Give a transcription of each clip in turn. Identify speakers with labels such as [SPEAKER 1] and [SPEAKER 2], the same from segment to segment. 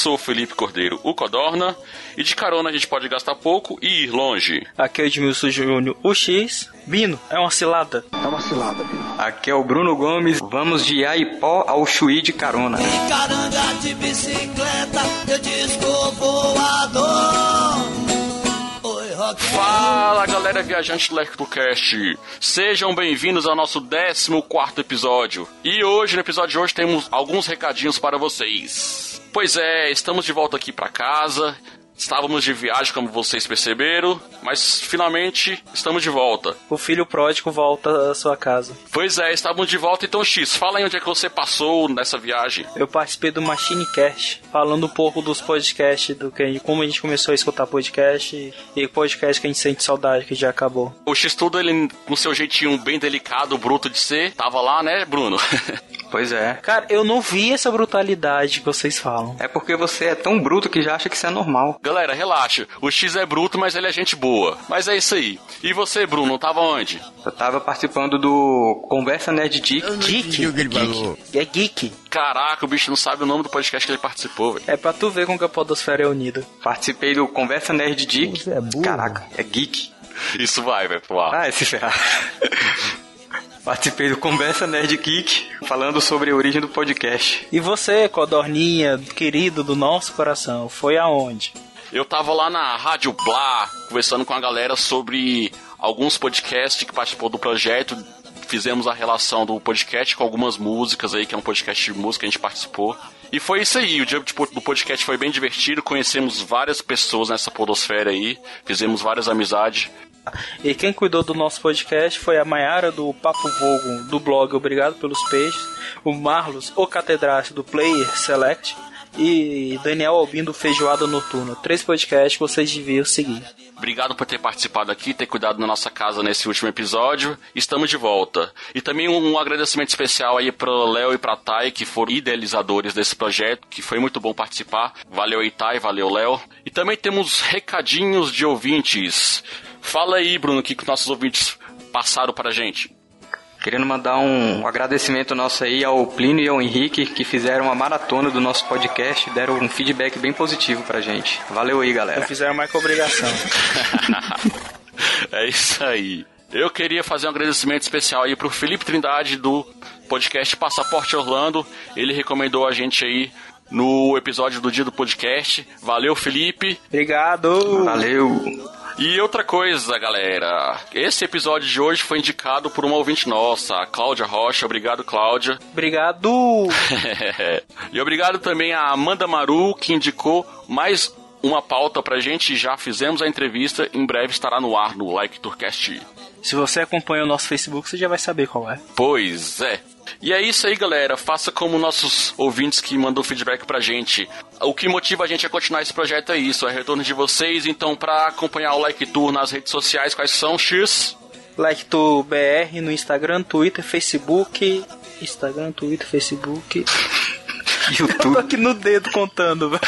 [SPEAKER 1] Sou o Felipe Cordeiro, o Codorna, e de carona a gente pode gastar pouco e ir longe.
[SPEAKER 2] Aqui é o Edmilson Júnior, o X. Bino, é uma cilada.
[SPEAKER 3] É uma cilada, Bino.
[SPEAKER 4] Aqui é o Bruno Gomes, vamos de Aipó ao Chuí de carona.
[SPEAKER 5] Caranga de bicicleta, eu disco voador. Oi, rock.
[SPEAKER 1] Fala galera viajante do LectoCast, sejam bem-vindos ao nosso 14 episódio. E hoje, no episódio de hoje, temos alguns recadinhos para vocês. Pois é, estamos de volta aqui para casa. Estávamos de viagem, como vocês perceberam, mas finalmente estamos de volta.
[SPEAKER 2] O filho pródigo volta à sua casa.
[SPEAKER 1] Pois é, estávamos de volta. Então, X, fala aí onde é que você passou nessa viagem.
[SPEAKER 2] Eu participei do Machine Cast, falando um pouco dos podcasts, do que, como a gente começou a escutar podcast e, podcast que a gente sente saudade, que já acabou.
[SPEAKER 1] O X tudo, ele, com seu jeitinho bem delicado, bruto de ser, tava lá, né, Bruno?
[SPEAKER 4] Pois é.
[SPEAKER 2] Cara, eu não vi essa brutalidade que vocês falam.
[SPEAKER 4] É porque você é tão bruto que já acha que isso é normal.
[SPEAKER 1] Galera, relaxa. O X é bruto, mas ele é gente boa. Mas é isso aí. E você, Bruno, tava onde?
[SPEAKER 4] Eu tava participando do Conversa Nerd Geek.
[SPEAKER 2] Geek? É geek.
[SPEAKER 1] Caraca, o bicho não sabe o nome do podcast que ele participou, velho.
[SPEAKER 2] É pra tu ver como que a podosfera é unida.
[SPEAKER 4] Participei do Conversa Nerd Geek.
[SPEAKER 3] Você é burro.
[SPEAKER 4] Caraca, é geek.
[SPEAKER 1] Isso vai, velho, pro ar.
[SPEAKER 4] Ah, esse ferrar. Participei do Conversa Nerd Geek, falando sobre a origem do podcast.
[SPEAKER 2] E você, Codorninha, querido do nosso coração, foi aonde?
[SPEAKER 1] Eu tava lá na Rádio Blá, conversando com a galera sobre alguns podcasts que participou do projeto. Fizemos a relação do podcast com algumas músicas aí, que é um podcast de música que a gente participou. E foi isso aí, o dia tipo, do podcast foi bem divertido, conhecemos várias pessoas nessa podosfera aí, fizemos várias amizades.
[SPEAKER 2] E quem cuidou do nosso podcast foi a Maiara do Papo Vogo, do blog Obrigado pelos Peixes, o Marlos, o catedrático do Player Select, e Daniel Albin do Feijoada Noturna. Três podcasts que vocês deviam seguir.
[SPEAKER 1] Obrigado por ter participado aqui, ter cuidado da nossa casa nesse último episódio. Estamos de volta. E também um, agradecimento especial aí pro Léo e pra Thay, que foram idealizadores desse projeto, que foi muito bom participar. Valeu Thay, valeu, Léo. E também temos recadinhos de ouvintes. Fala aí, Bruno, o que, que nossos ouvintes passaram pra gente.
[SPEAKER 4] Querendo mandar um agradecimento nosso aí ao Plínio e ao Henrique, que fizeram uma maratona do nosso podcast e deram um feedback bem positivo pra gente. Valeu aí, galera.
[SPEAKER 2] Fizeram mais que obrigação.
[SPEAKER 1] é isso aí. Eu queria fazer um agradecimento especial aí pro Felipe Trindade do podcast Passaporte Orlando. Ele recomendou a gente aí no episódio do dia do podcast. Valeu, Felipe.
[SPEAKER 2] Obrigado.
[SPEAKER 4] Valeu.
[SPEAKER 1] E outra coisa, galera. Esse episódio de hoje foi indicado por uma ouvinte nossa, a Cláudia Rocha. Obrigado, Cláudia.
[SPEAKER 2] Obrigado.
[SPEAKER 1] e obrigado também a Amanda Maru, que indicou mais uma pauta pra gente. Já fizemos a entrevista. Em breve estará no ar no Like Tourcast.
[SPEAKER 2] Se você acompanha o nosso Facebook, você já vai saber qual é.
[SPEAKER 1] Pois é. E é isso aí, galera. Faça como nossos ouvintes que mandou feedback pra gente. O que motiva a gente a continuar esse projeto é isso, é o retorno de vocês. Então, pra acompanhar o Like Tour nas redes sociais, quais são, X?
[SPEAKER 2] Like Tour BR no Instagram, Twitter, Facebook. Instagram, Twitter, Facebook. Eu tô aqui no dedo contando, velho.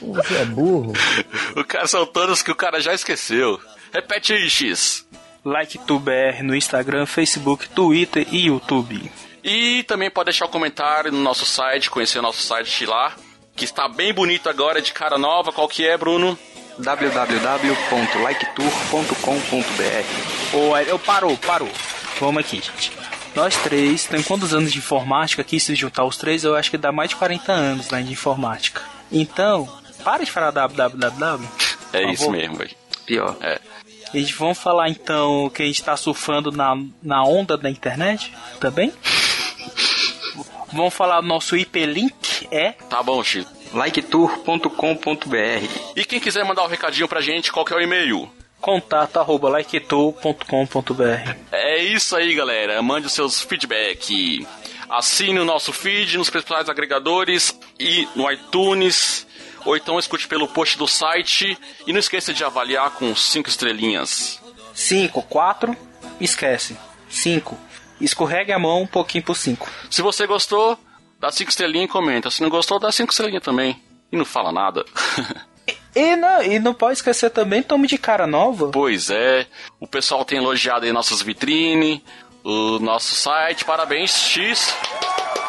[SPEAKER 3] Você é burro.
[SPEAKER 1] O cara são todos que o cara já esqueceu. Repete aí, X.
[SPEAKER 2] Like Tour BR no Instagram, Facebook, Twitter e YouTube.
[SPEAKER 1] E também pode deixar o um comentário no nosso site, conhecer o nosso site lá, que está bem bonito agora, de cara nova. Qual que é, Bruno?
[SPEAKER 4] www.liketour.com.br
[SPEAKER 2] Ô, eu parou, parou. Vamos aqui, gente. Nós três, tem quantos anos de informática aqui? Se juntar os três, eu acho que dá mais de 40 anos né, de informática. Então, para de falar www.
[SPEAKER 1] É isso mesmo, velho.
[SPEAKER 4] Pior.
[SPEAKER 1] É.
[SPEAKER 2] E vamos falar então que a gente tá surfando na, na onda da internet também? Vamos falar do nosso IP link, é
[SPEAKER 1] Tá bom, X.
[SPEAKER 4] liketour.com.br
[SPEAKER 1] E quem quiser mandar um recadinho pra gente, qual que é o e-mail?
[SPEAKER 2] contato arroba.
[SPEAKER 1] É isso aí, galera. Mande os seus feedback. Assine o nosso feed nos principais agregadores e no iTunes. Ou então escute pelo post do site. E não esqueça de avaliar com 5 estrelinhas.
[SPEAKER 2] 5, 4, esquece. 5, escorregue a mão um pouquinho pro 5.
[SPEAKER 1] Se você gostou, dá 5 estrelinhas e comenta. Se não gostou, dá 5 estrelinhas também. E não fala nada.
[SPEAKER 2] E não, e não pode esquecer também, tome de cara nova.
[SPEAKER 1] pois é. O pessoal tem elogiado aí nossas vitrines, o nosso site. Parabéns, X.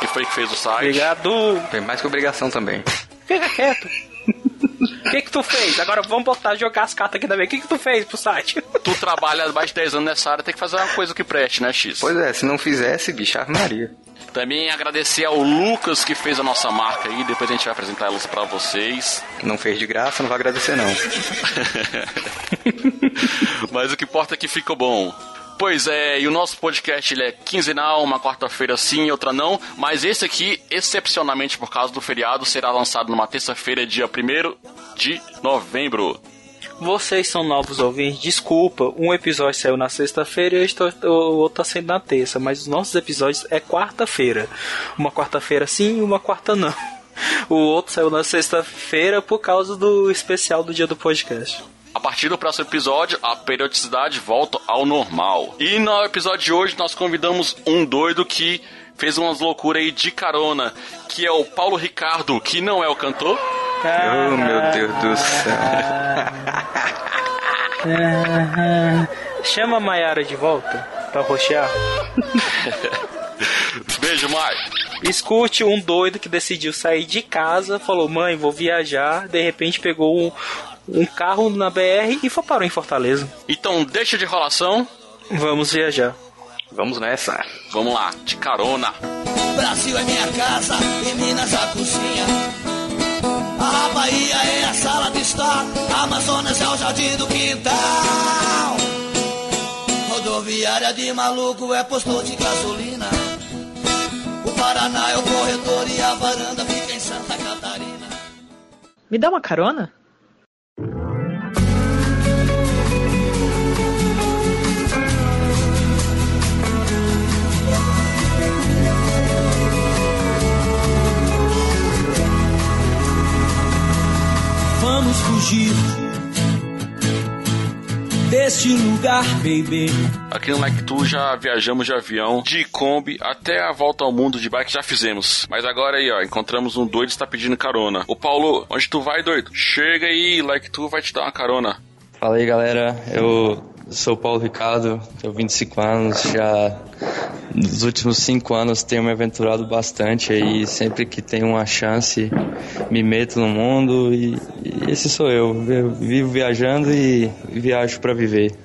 [SPEAKER 1] Que foi que fez o site.
[SPEAKER 2] Obrigado.
[SPEAKER 4] Tem mais que obrigação também.
[SPEAKER 2] Fica quieto. O que que tu fez? Agora vamos botar jogar as cartas aqui também. O que que tu fez pro site?
[SPEAKER 1] Tu trabalha mais de 10 anos nessa área, tem que fazer uma coisa que preste, né, X?
[SPEAKER 4] Pois é, se não fizesse, bicho, Ave Maria.
[SPEAKER 1] Também agradecer ao Lucas que fez a nossa marca aí, depois a gente vai apresentar elas pra vocês.
[SPEAKER 4] Não fez de graça, não vai agradecer não.
[SPEAKER 1] Mas o que importa é que ficou bom. Pois é, e o nosso podcast ele é quinzenal, uma quarta-feira sim, outra não, mas esse aqui, excepcionalmente por causa do feriado, será lançado numa terça-feira, dia 1 de novembro.
[SPEAKER 2] Vocês são novos ouvintes, desculpa. Um episódio saiu na sexta-feira e o outro tá saindo na terça, mas os nossos episódios é quarta-feira. Uma quarta-feira sim e uma quarta não. O outro saiu na sexta-feira por causa do especial do dia do podcast.
[SPEAKER 1] A partir do próximo episódio, a periodicidade volta ao normal. E no episódio de hoje, nós convidamos um doido que fez umas loucuras aí de carona, que é o Paulo Ricardo, que não é o cantor.
[SPEAKER 4] Oh, meu Deus do céu.
[SPEAKER 2] Chama a Mayara de volta pra roxear.
[SPEAKER 1] Beijo, Mai.
[SPEAKER 2] Escute um doido que decidiu sair de casa, falou: Mãe, vou viajar. De repente pegou um, um carro na BR e foi parou em Fortaleza.
[SPEAKER 1] Então, deixa de enrolação.
[SPEAKER 2] Vamos viajar.
[SPEAKER 4] Vamos nessa.
[SPEAKER 1] Vamos lá, de carona.
[SPEAKER 5] Brasil é minha casa e Minas a cozinha. A Bahia é a sala de estar, a Amazonas é o jardim do quintal. Rodoviária de maluco é postor de gasolina. O Paraná é o corredor e a varanda fica em Santa Catarina.
[SPEAKER 6] Me dá uma carona?
[SPEAKER 7] Fugir deste lugar, baby.
[SPEAKER 1] Aqui no Like Tu já viajamos de avião, de Kombi, até a volta ao mundo de bike já fizemos. Mas agora aí, ó, encontramos um doido que está pedindo carona. Ô Paulo, onde tu vai, doido? Chega aí, Like Tu vai te dar uma carona.
[SPEAKER 8] Fala aí galera, eu sou o Paulo Ricardo, tenho 25 anos, já nos últimos 5 anos tenho me aventurado bastante aí, sempre que tenho uma chance me meto no mundo e, e esse sou eu, eu vivo viajando e viajo pra viver.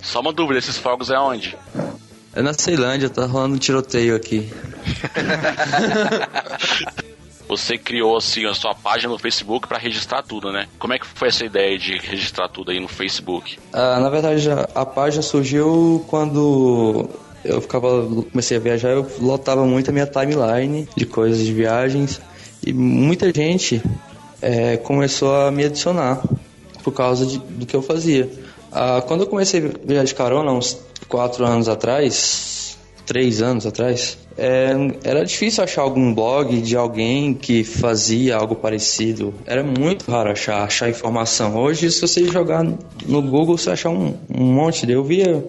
[SPEAKER 1] Só uma dúvida, esses fogos é onde?
[SPEAKER 8] É na Ceilândia, tá rolando um tiroteio aqui.
[SPEAKER 1] Você criou assim a sua página no Facebook pra registrar tudo, né? Como é que foi essa ideia de registrar tudo aí no Facebook?
[SPEAKER 8] Ah, na verdade, a, a página surgiu quando eu ficava, comecei a viajar, eu lotava muito a minha timeline de coisas de viagens e muita gente eh, começou a me adicionar por causa de- do que eu fazia. Ah, quando eu comecei a viajar de carona, uns quatro anos atrás, três anos atrás, é, era difícil achar algum blog de alguém que fazia algo parecido. Era muito raro achar, achar informação. Hoje, se você jogar no Google, você achar um, um monte. Eu via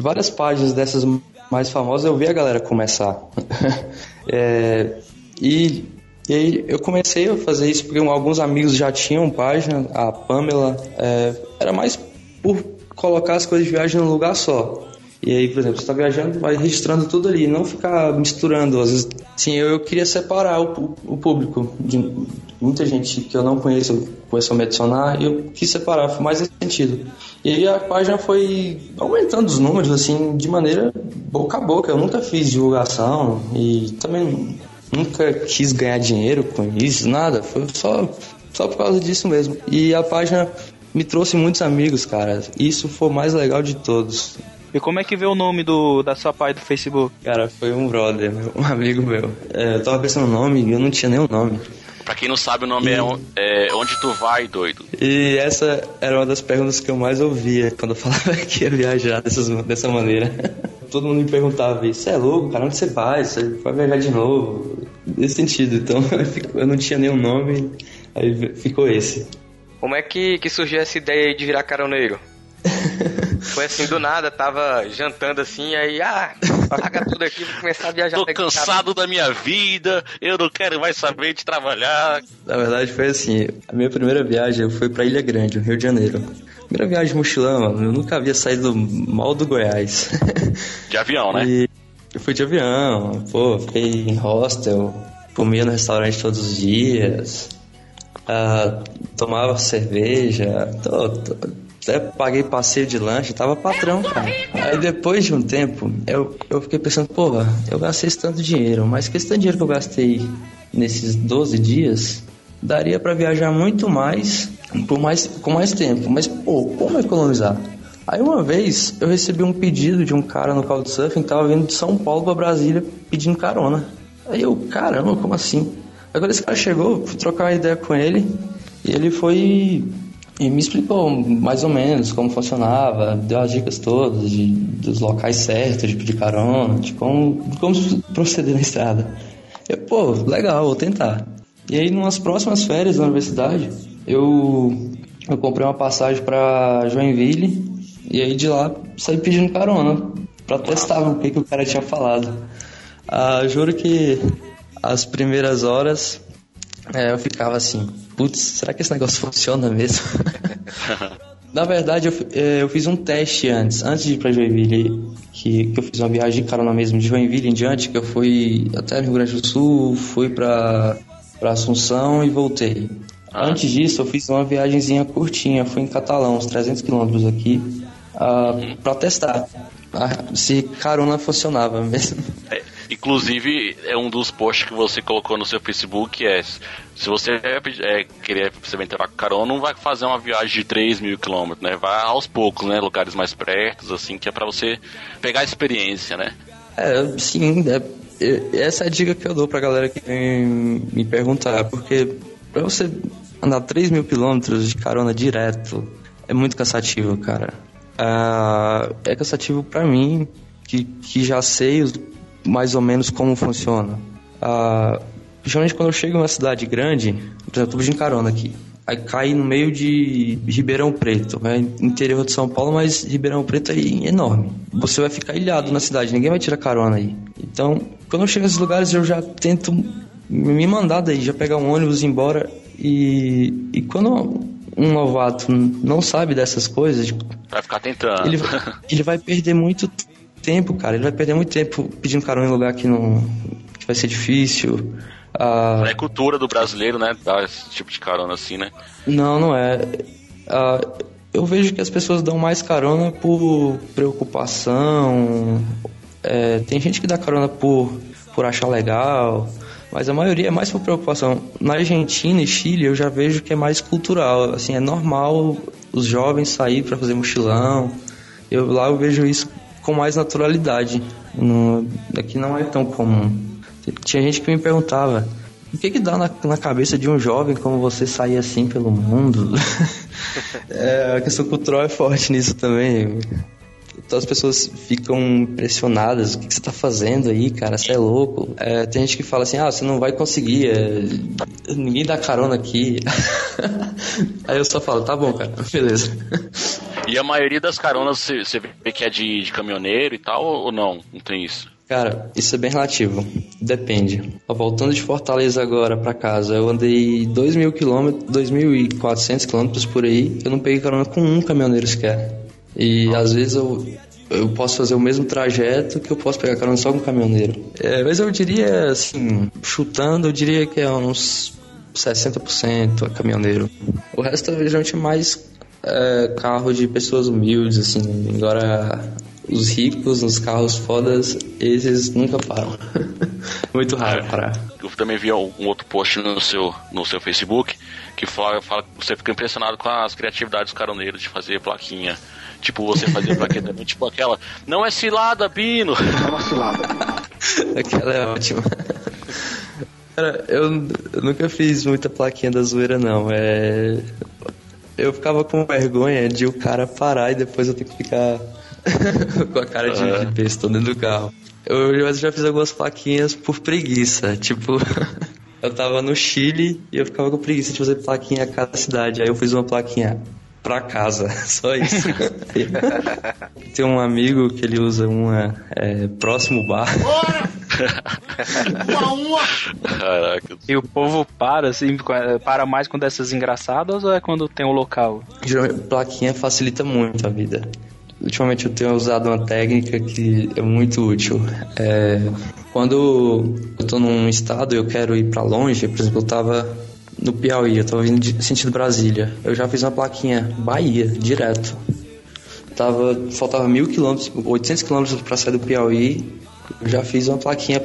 [SPEAKER 8] várias páginas dessas mais famosas, eu via a galera começar. É, e, e aí eu comecei a fazer isso porque alguns amigos já tinham página, a Pamela, é, era mais por colocar as coisas de viagem num lugar só. E aí, por exemplo, você está viajando, vai registrando tudo ali, não ficar misturando. Às vezes, sim, eu, eu queria separar o, o público. De muita gente que eu não conheço começou a me adicionar e eu quis separar, foi mais nesse sentido. E aí a página foi aumentando os números, assim, de maneira boca a boca. Eu nunca fiz divulgação e também nunca quis ganhar dinheiro com isso, nada. Foi só, só por causa disso mesmo. E a página me trouxe muitos amigos, cara. Isso foi o mais legal de todos.
[SPEAKER 2] E como é que vê o nome do, da sua pai do Facebook?
[SPEAKER 8] Cara, foi um brother, um amigo meu. É, eu tava pensando no nome e eu não tinha nem o nome.
[SPEAKER 1] Pra quem não sabe, o nome
[SPEAKER 8] E-
[SPEAKER 1] é, é Onde Tu Vai, Doido.
[SPEAKER 8] E essa era uma das perguntas que eu mais ouvia quando eu falava que ia viajar dessas, dessa maneira. Todo mundo me perguntava, você é louco, cara, onde você vai? Você vai viajar de novo? Nesse sentido, então eu não tinha nenhum nome, aí ficou esse.
[SPEAKER 4] Como é que, que surgiu essa ideia aí de virar caroneiro? Foi assim, do nada, tava jantando assim, aí, ah, paga tudo aqui, vou começar a viajar.
[SPEAKER 1] Tô cansado da minha vida, eu não quero mais saber de trabalhar.
[SPEAKER 8] Na verdade foi assim, a minha primeira viagem eu fui pra Ilha Grande, no Rio de Janeiro. Primeira viagem de mochilão, mano, eu nunca havia saído mal do Goiás.
[SPEAKER 1] De avião, né?
[SPEAKER 8] E eu fui de avião, pô, fiquei em hostel, comia no restaurante todos os dias, ah, tomava cerveja, tô- tô- até paguei passeio de lanche, tava patrão, cara. Aí depois de um tempo, eu, eu fiquei pensando, porra, eu gastei esse tanto dinheiro, mas que esse tanto dinheiro que eu gastei nesses 12 dias, daria pra viajar muito mais, por mais, com mais tempo, mas pô, como economizar? Aí uma vez eu recebi um pedido de um cara no Couchsurfing que tava vindo de São Paulo pra Brasília pedindo carona. Aí eu, caramba, como assim? Quando esse cara chegou, fui trocar uma ideia com ele e ele foi e me explicou mais ou menos como funcionava, deu as dicas todas de, dos locais certos de pedir carona, de como, de como proceder na estrada. Eu, pô, legal, vou tentar. E aí, numas próximas férias na universidade, eu, eu comprei uma passagem pra Joinville e aí de lá saí pedindo carona pra testar o que, que o cara tinha falado. Ah, juro que as primeiras horas é, eu ficava assim, putz, será que esse negócio funciona mesmo? Na verdade, eu, eh, eu fiz um teste antes, antes de ir pra Joinville, que, que eu fiz uma viagem de carona mesmo de Joinville em diante, que eu fui até Rio Grande do Sul, fui pra, pra Assunção e voltei. Antes disso, eu fiz uma viagemzinha curtinha, fui em Catalão, uns 300 quilômetros aqui, ah, pra testar ah, se carona funcionava mesmo.
[SPEAKER 1] Inclusive, é um dos posts que você colocou no seu Facebook é se você é, é, querer experimentar carona, não vai fazer uma viagem de 3 mil quilômetros, né? Vai aos poucos, né? Lugares mais perto, assim, que é pra você pegar a experiência, né?
[SPEAKER 8] É, sim, é, essa é a dica que eu dou pra galera que vem me perguntar, porque pra você andar 3 mil quilômetros de carona direto é muito cansativo, cara. Ah, é cansativo pra mim, que, que já sei os- mais ou menos como funciona. Ah, principalmente quando eu chego em uma cidade grande, por exemplo, eu pedindo carona aqui. Aí cai no meio de Ribeirão Preto, é interior de São Paulo, mas Ribeirão Preto é enorme. Você vai ficar ilhado na cidade, ninguém vai tirar carona aí. Então, quando eu chego nesses lugares, eu já tento me mandar daí, já pegar um ônibus e ir embora. E, e quando um novato não sabe dessas coisas,
[SPEAKER 1] Vai ficar tentando.
[SPEAKER 8] ele, ele vai perder muito tempo, cara. Ele vai perder muito tempo pedindo carona em lugar que não que vai ser difícil. Ah,
[SPEAKER 1] É cultura do brasileiro, né? Dar esse tipo de carona assim, né?
[SPEAKER 8] não, não é. Ah, eu vejo que as pessoas dão mais carona por preocupação. É, tem gente que dá carona por, por achar legal, mas a maioria é mais por preocupação. Na Argentina e Chile eu já vejo que é mais cultural. Assim, é normal os jovens sair para fazer mochilão. Eu lá eu vejo isso com mais naturalidade. No, aqui não é tão comum. Tinha gente que me perguntava: o que que dá na, na cabeça de um jovem como você sair assim pelo mundo? é, a questão cultural é forte nisso também. Então as pessoas ficam impressionadas. O que, que você tá fazendo aí, cara? Você é louco. É, tem gente que fala assim: ah, você não vai conseguir. é, ninguém dá carona aqui. aí eu só falo: tá bom, cara, beleza.
[SPEAKER 1] E a maioria das caronas você você vê que é de, de caminhoneiro e tal, ou não? Não tem isso?
[SPEAKER 8] Cara, isso é bem relativo. Depende. Ó, Voltando de Fortaleza agora pra casa, eu andei 2 mil quilômetros, 2.400 quilômetros por aí. Eu não peguei carona com um caminhoneiro sequer. E às vezes eu, eu posso fazer o mesmo trajeto que eu posso pegar carona só com um caminhoneiro. É, mas eu diria, assim, chutando, eu diria que é uns 60% é caminhoneiro. O resto é geralmente mais é, carro de pessoas humildes, assim. Agora, os ricos nos carros fodas, esses nunca param. Muito raro parar.
[SPEAKER 1] Eu também vi um outro post no seu, no seu Facebook Que fala, fala, você fica impressionado com as criatividades dos caroneiros de fazer plaquinha. Tipo, você fazer plaquinha também, tipo aquela. Não é cilada, Bino! É uma cilada.
[SPEAKER 8] Aquela é ótima. Cara, eu, eu nunca fiz muita plaquinha da zoeira, não. É. Eu ficava com vergonha de o cara parar e depois eu ter que ficar com a cara de, de besta dentro do carro. Eu, eu já fiz algumas plaquinhas por preguiça. Tipo, eu tava no Chile e eu ficava com preguiça de fazer plaquinha a cada cidade. Aí eu fiz uma plaquinha pra casa, só isso. Tem um amigo que ele usa uma é, próximo bar.
[SPEAKER 5] Uma, uma.
[SPEAKER 1] Caraca.
[SPEAKER 2] E o povo para, assim, para mais com dessas engraçadas ou é quando tem o local?
[SPEAKER 8] Geralmente, plaquinha facilita muito a vida. Ultimamente eu tenho usado uma técnica que é muito útil. É, quando eu tô num estado e eu quero ir para longe, por exemplo, eu tava no Piauí, eu tava vindo de sentido Brasília. Eu já fiz uma plaquinha Bahia, direto. Tava, faltava mil quilômetros, 800 quilômetros para sair do Piauí. Eu já fiz uma plaquinha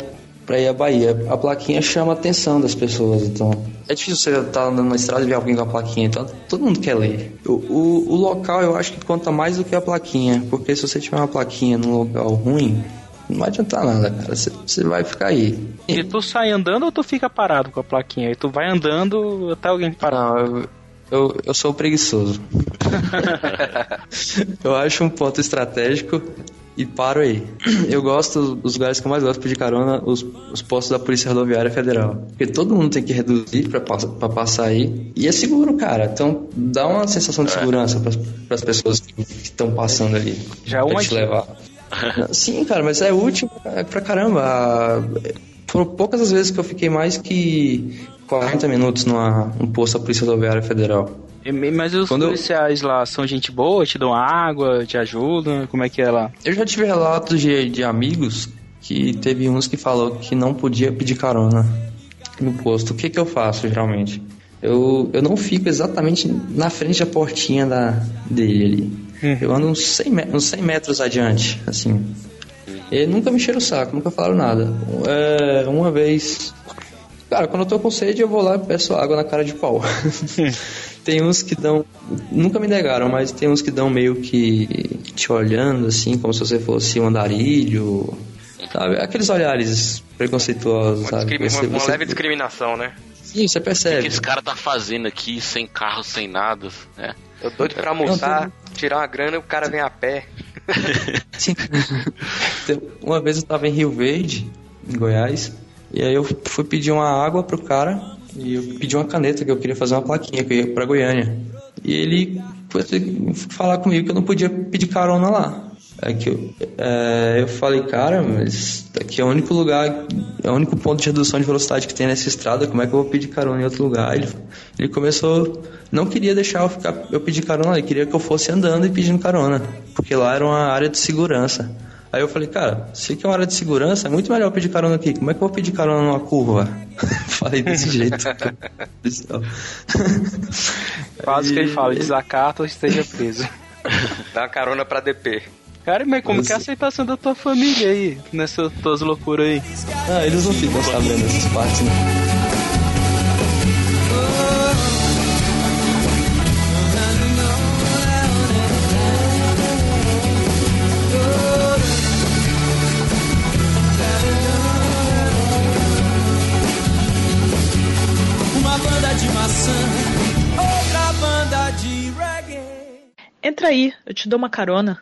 [SPEAKER 8] para ir à Bahia. A plaquinha chama a atenção das pessoas, então é difícil você estar tá andando na estrada e ver alguém com a plaquinha, então todo mundo quer ler. O, o, o, local eu acho que conta mais do que a plaquinha, porque se você tiver uma plaquinha num local ruim, não vai adiantar nada, cara. Você, você vai ficar aí.
[SPEAKER 2] E tu sai andando ou tu fica parado com a plaquinha? E tu vai andando até alguém parar?
[SPEAKER 8] Não, eu, eu, eu sou preguiçoso. eu acho um ponto estratégico e paro aí. Eu gosto, os lugares que eu mais gosto de pedir carona, os, os postos da Polícia Rodoviária Federal. Porque todo mundo tem que reduzir pra, pra passar aí. E é seguro, cara. Então dá uma sensação de segurança para as pessoas que estão passando ali.
[SPEAKER 2] Já é uma
[SPEAKER 8] te levar. Sim, cara, mas é útil pra caramba. Foram poucas as vezes que eu fiquei mais que 40 minutos num posto da Polícia Rodoviária Federal.
[SPEAKER 2] Mas os Quando policiais eu... lá são gente boa, te dão água, te ajudam? Como é que é lá?
[SPEAKER 8] Eu já tive relatos de, de amigos que teve uns que falou que não podia pedir carona no posto. O que, que eu faço geralmente? Eu, eu não fico exatamente na frente da portinha da, dele ali. Hum. Eu ando uns 100, uns 100 metros adiante, assim. E nunca me encheram o saco, nunca falaram nada. É, uma vez. Cara, quando eu tô com sede, eu vou lá e peço água na cara de pau. tem uns que dão. Nunca me negaram, mas tem uns que dão meio que te olhando, assim, como se você fosse um andarilho. Sabe? Aqueles olhares preconceituosos,
[SPEAKER 4] uma
[SPEAKER 8] sabe?
[SPEAKER 4] Você, uma, uma leve discriminação, né?
[SPEAKER 8] Sim, você percebe.
[SPEAKER 1] O que esse cara tá fazendo aqui, sem carro, sem nada, né?
[SPEAKER 4] Eu doido pra almoçar, tirar uma grana e o cara vem a pé.
[SPEAKER 8] Sim. uma vez eu tava em Rio Verde, em Goiás, e aí eu fui pedir uma água pro cara e eu pedi uma caneta que eu queria fazer uma plaquinha que eu ia pra Goiânia. E ele foi falar comigo que eu não podia pedir carona lá. É que eu, é, eu falei, cara, mas aqui é o único lugar, é o único ponto de redução de velocidade que tem nessa estrada, como é que eu vou pedir carona em outro lugar? Ele, ele começou, não queria deixar eu, ficar, eu pedir carona, ele queria que eu fosse andando e pedindo carona, porque lá era uma área de segurança. Aí eu falei, cara, se aqui é uma área de segurança, é muito melhor pedir carona aqui. Como é que eu vou pedir carona numa curva? falei desse jeito.
[SPEAKER 2] Quase que ele fala, desacata ou esteja preso.
[SPEAKER 4] Dá uma carona pra DP.
[SPEAKER 2] Cara, mas como que é a aceitação da tua família aí, nessas tuas loucuras aí?
[SPEAKER 8] Ah, eles não ficam sabendo essas partes, né?
[SPEAKER 6] Entra aí, eu te dou uma carona.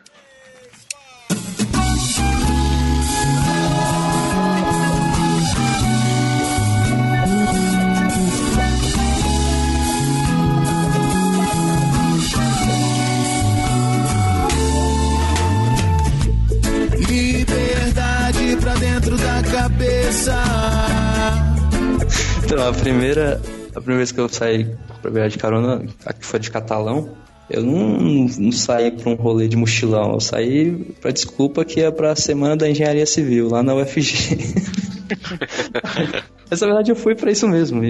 [SPEAKER 7] Liberdade pra dentro da cabeça.
[SPEAKER 8] Então, a primeira, a primeira vez que eu saí pra viajar de carona, aqui foi de catalão, eu não, não saí pra um rolê de mochilão, eu saí pra desculpa que é pra Semana da Engenharia Civil, lá na UFG. Mas na verdade eu fui pra isso mesmo.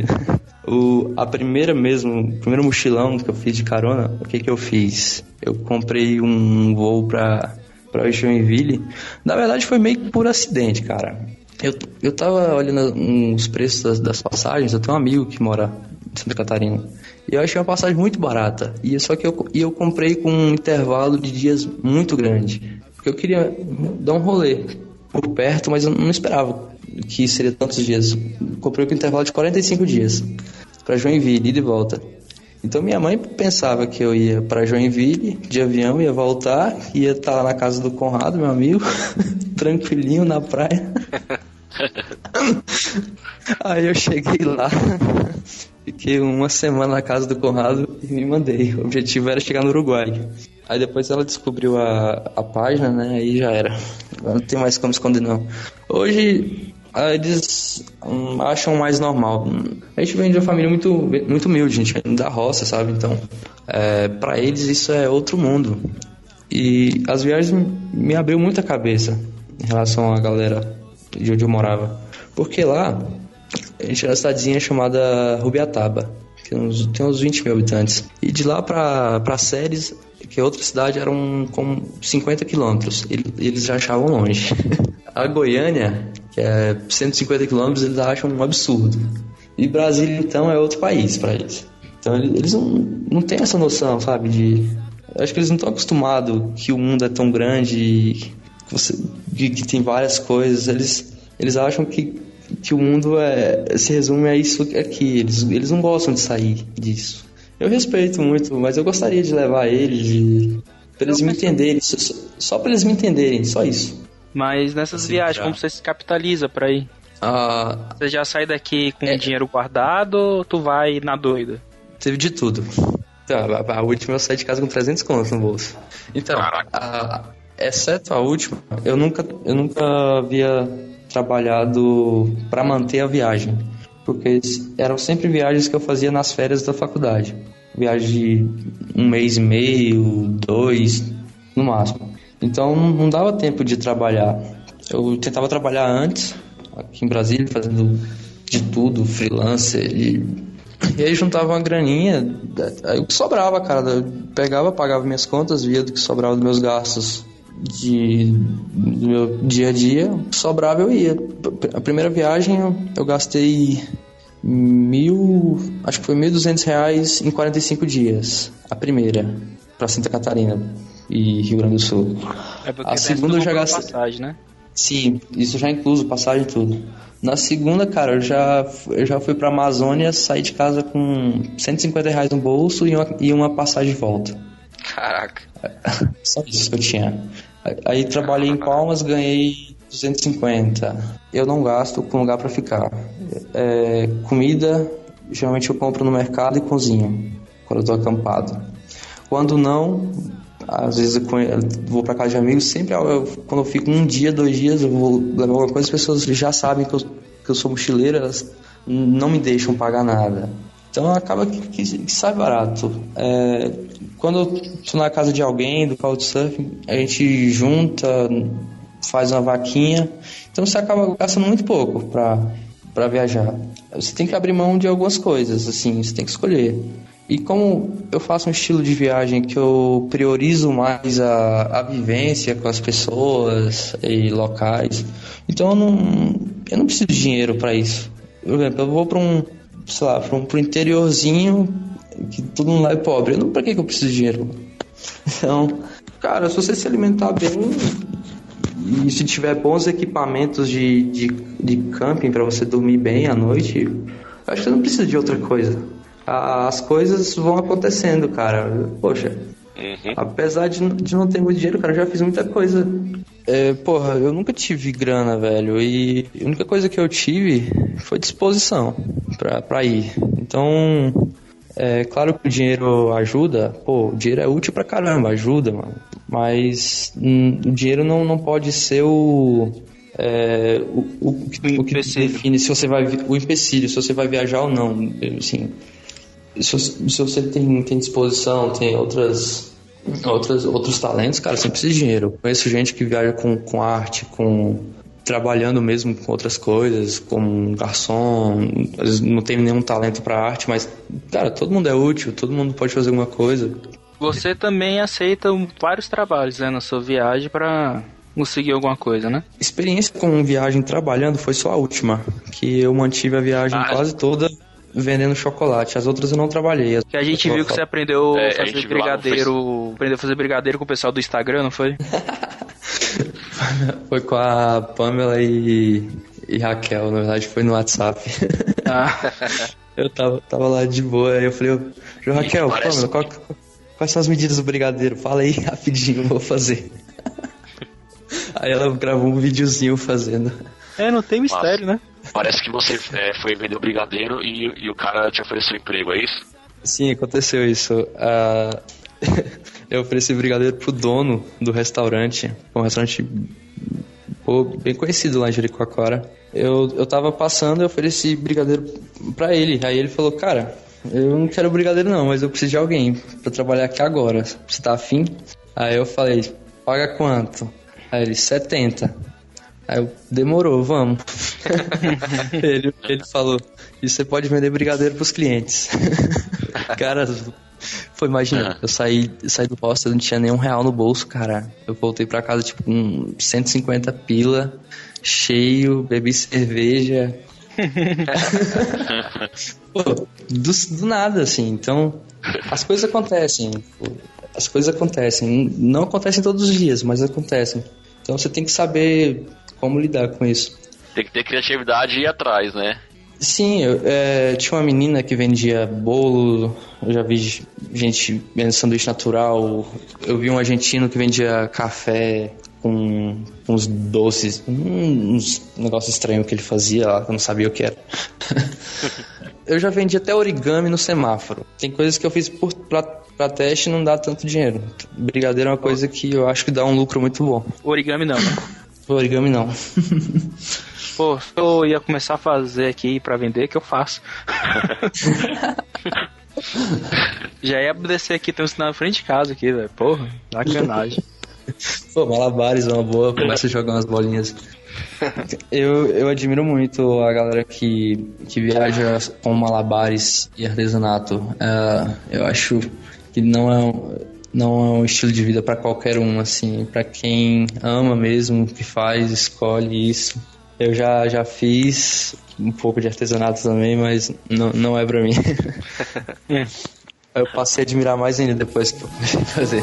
[SPEAKER 8] O, a primeira mesmo, o primeiro mochilão que eu fiz de carona, o que que eu fiz? Eu comprei um voo pra, pra Joinville. Na verdade foi meio que por acidente, cara. Eu, eu tava olhando os preços das, das passagens, eu tenho um amigo que mora em Santa Catarina. E eu achei uma passagem muito barata. E só que eu, e eu comprei com um intervalo de dias muito grande. Porque eu queria dar um rolê por perto, mas eu não esperava que seria tantos dias. Comprei com um intervalo de 45 dias para Joinville, ida e volta. Então minha mãe pensava que eu ia para Joinville de avião, ia voltar, ia estar lá na casa do Conrado, meu amigo, tranquilinho na praia. Aí eu cheguei lá, fiquei uma semana na casa do Conrado e me mandei. O objetivo era chegar no Uruguai. Aí depois ela descobriu a, a página, né? Aí já era. Não tem mais como esconder, não. Hoje eles hum, acham mais normal. A gente vem de uma família muito, muito humilde, gente da roça, sabe? Então, é, para eles isso é outro mundo. E as viagens me abriu muita cabeça em relação à galera de onde eu morava. Porque lá, a gente era uma cidadezinha chamada Rubiataba, que tem uns, tem uns 20 mil habitantes. E de lá pra Séries, que é outra cidade, eram como 50 quilômetros. Eles já achavam longe. A Goiânia, que é 150 quilômetros, eles acham um absurdo. E Brasília, então, é outro país para eles. Então, eles não, não têm essa noção, sabe, de... Acho que eles não estão acostumados que o mundo é tão grande e que, você, que, que tem várias coisas. Eles, eles acham que, que o mundo é, se resume a isso aqui. Eles, eles não gostam de sair disso. Eu respeito muito, mas eu gostaria de levar eles e... Pra eles me entenderem, só, só pra eles me entenderem, só isso.
[SPEAKER 2] Mas nessas Sim, viagens, já. como você se capitaliza pra ir?
[SPEAKER 8] Ah,
[SPEAKER 2] você já sai daqui com é... dinheiro guardado ou tu vai na doida?
[SPEAKER 8] Teve de tudo. Então, a, a, última eu saí de casa com 300 contos no bolso. Então, a, exceto a última, eu nunca, eu nunca havia trabalhado para manter a viagem. Porque eram sempre viagens que eu fazia nas férias da faculdade. Viagem de um mês e meio, dois, no máximo. Então não dava tempo de trabalhar. Eu tentava trabalhar antes, aqui em Brasília, fazendo de tudo, freelancer. E, e aí juntava uma graninha, aí o que sobrava, cara. Eu pegava, pagava minhas contas, via do que sobrava dos meus gastos de, do meu dia a dia, sobrava eu ia. A primeira viagem eu, eu gastei mil, acho que foi mil duzentos reais em 45 dias. A primeira, para Santa Catarina e Rio Grande do Sul.
[SPEAKER 2] É a segunda eu já gastei. Passagem, né?
[SPEAKER 8] Sim, isso já incluso, passagem e tudo. Na segunda, cara, eu já, eu já fui pra Amazônia, saí de casa com 150 reais no bolso e uma, e uma passagem de volta.
[SPEAKER 4] Caraca.
[SPEAKER 8] Só isso que eu tinha. Aí trabalhei em Palmas, ganhei 250. Eu não gasto com lugar para ficar. É, comida, geralmente eu compro no mercado e cozinho, quando eu tô acampado. Quando não, às vezes eu vou para casa de amigos, sempre eu, quando eu fico um dia, dois dias, eu vou levar alguma coisa, as pessoas já sabem que eu, que eu sou mochileiro, elas não me deixam pagar nada. Então acaba que, que, que sai barato. É, quando eu tô na casa de alguém do Couchsurfing, a gente junta, faz uma vaquinha, então você acaba gastando muito pouco para para viajar. Você tem que abrir mão de algumas coisas, assim, você tem que escolher. E como eu faço um estilo de viagem que eu priorizo mais a, a vivência com as pessoas e locais, então eu não, eu não preciso de dinheiro para isso. Por exemplo, eu vou para um, sei lá, para um pro interiorzinho que todo mundo lá é pobre. Eu não, pra que, que eu preciso de dinheiro? Então, cara, se você se alimentar bem e se tiver bons equipamentos de, de, de camping para você dormir bem à noite, acho que você não precisa de outra coisa as coisas vão acontecendo, cara. Poxa, uhum. apesar de, de não ter muito dinheiro, cara, eu já fiz muita coisa. É, porra, eu nunca tive grana, velho, e a única coisa que eu tive foi disposição pra, pra ir. Então, é claro que o dinheiro ajuda, pô, o dinheiro é útil pra caramba, ajuda, mano. Mas hum, o dinheiro não, não pode ser o, é, o, o, o, que, o que define se você vai o empecilho, se você vai viajar ou não. Assim, se, se você tem, tem disposição, tem outras, outras, outros talentos, cara, você precisa de dinheiro. Eu conheço gente que viaja com, com arte, com trabalhando mesmo com outras coisas, como garçom, às vezes não tem nenhum talento para arte, mas cara, todo mundo é útil, todo mundo pode fazer alguma coisa.
[SPEAKER 2] Você também aceita vários trabalhos né, na sua viagem para conseguir alguma coisa, né?
[SPEAKER 8] Experiência com viagem trabalhando foi só a última, que eu mantive a viagem ah, quase toda vendendo chocolate. As outras eu não trabalhei.
[SPEAKER 2] Que a gente viu que você aprendeu
[SPEAKER 1] É, a
[SPEAKER 2] a fazer brigadeiro. Aprendeu a fazer brigadeiro com o pessoal do Instagram, não foi?
[SPEAKER 8] Foi com a Pamela e, e Raquel, na verdade foi no WhatsApp.
[SPEAKER 2] Ah,
[SPEAKER 8] Eu tava, tava lá de boa, aí eu falei, ô, Raquel,
[SPEAKER 1] parece-
[SPEAKER 8] Pamela, qual- quais são as medidas do brigadeiro? Fala aí rapidinho, vou fazer. Aí ela gravou um videozinho fazendo.
[SPEAKER 2] é, não tem mistério, né?
[SPEAKER 1] Parece que você é, foi vender o brigadeiro e, e o cara te ofereceu emprego, é isso?
[SPEAKER 8] Sim, aconteceu isso. Ah, eu ofereci brigadeiro pro dono do restaurante, um restaurante bem conhecido lá em Jericoacoara. Eu, eu tava passando e ofereci brigadeiro pra ele. Aí ele falou, cara, eu não quero brigadeiro não, mas eu preciso de alguém pra trabalhar aqui agora. Você tá afim? Aí eu falei, paga quanto? Aí ele, 70. Aí eu, demorou, vamos. ele, ele falou, e você pode vender brigadeiro pros clientes. cara, foi, imagina, eu saí, saí do hostel, não tinha nenhum real no bolso, cara. Eu voltei pra casa, tipo, com 150 pila, cheio, bebi cerveja. Pô, do, do nada, assim. Então, as coisas acontecem. As coisas acontecem. Não acontecem todos os dias, mas acontecem. Então você tem que saber como lidar com isso.
[SPEAKER 1] Tem que ter criatividade e ir atrás, né?
[SPEAKER 8] Sim, eu, é, tinha uma menina que vendia bolo, eu já vi gente vendendo sanduíche natural, eu vi um argentino que vendia café com uns doces, um- uns negócios estranhos que ele fazia lá, que eu não sabia o que era. eu já vendi até origami no semáforo. Tem coisas que eu fiz por, pra, pra teste e não dá tanto dinheiro. Brigadeiro é uma coisa que eu acho que dá um lucro muito bom.
[SPEAKER 2] Origami não, né?
[SPEAKER 8] Origami não.
[SPEAKER 2] Pô, se eu ia começar a fazer aqui pra vender, que eu faço. Já ia descer aqui, tem um sinal na frente de casa aqui, velho. Porra, sacanagem.
[SPEAKER 8] Pô, malabares é uma boa, começa a jogar umas bolinhas. Eu, eu admiro muito a galera que, que viaja com malabares e artesanato. É, eu acho que não é, um- não é um estilo de vida pra qualquer um, assim, Pra quem ama mesmo, que faz, escolhe isso. Eu já, já fiz um pouco de artesanato também, mas não, não é pra mim. Eu passei a admirar mais ainda depois que eu comecei a fazer.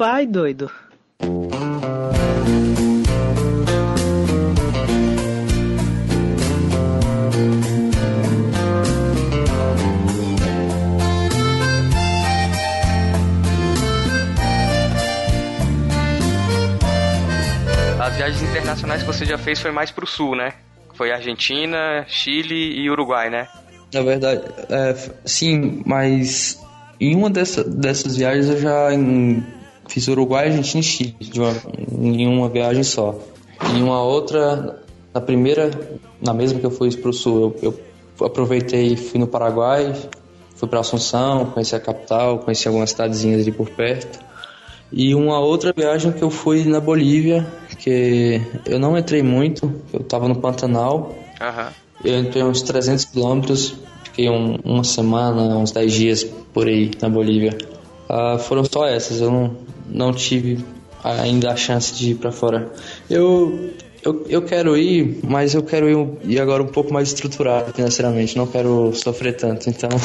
[SPEAKER 6] Vai, doido?
[SPEAKER 4] As viagens internacionais que você já fez foi mais pro sul, né? Foi Argentina, Chile e Uruguai, né?
[SPEAKER 8] Na verdade, é, sim, mas em uma dessa, dessas viagens eu já em- fiz Uruguai, Argentina e Chile, uma, em uma viagem só. Em uma outra, na primeira, na mesma que eu fui pro sul, eu, eu aproveitei e fui no Paraguai, fui para Assunção, conheci a capital, conheci algumas cidadezinhas ali por perto. E uma outra viagem que eu fui na Bolívia, que eu não entrei muito, eu tava no Pantanal,
[SPEAKER 4] Aham.
[SPEAKER 8] eu entrei uns 300 quilômetros, fiquei um- uma semana, uns 10 dias por aí na Bolívia. Ah, foram só essas, eu não, não tive ainda a chance de ir pra fora. Eu, eu, eu quero ir, mas eu quero ir, ir agora um pouco mais estruturado financeiramente, não quero sofrer tanto, então.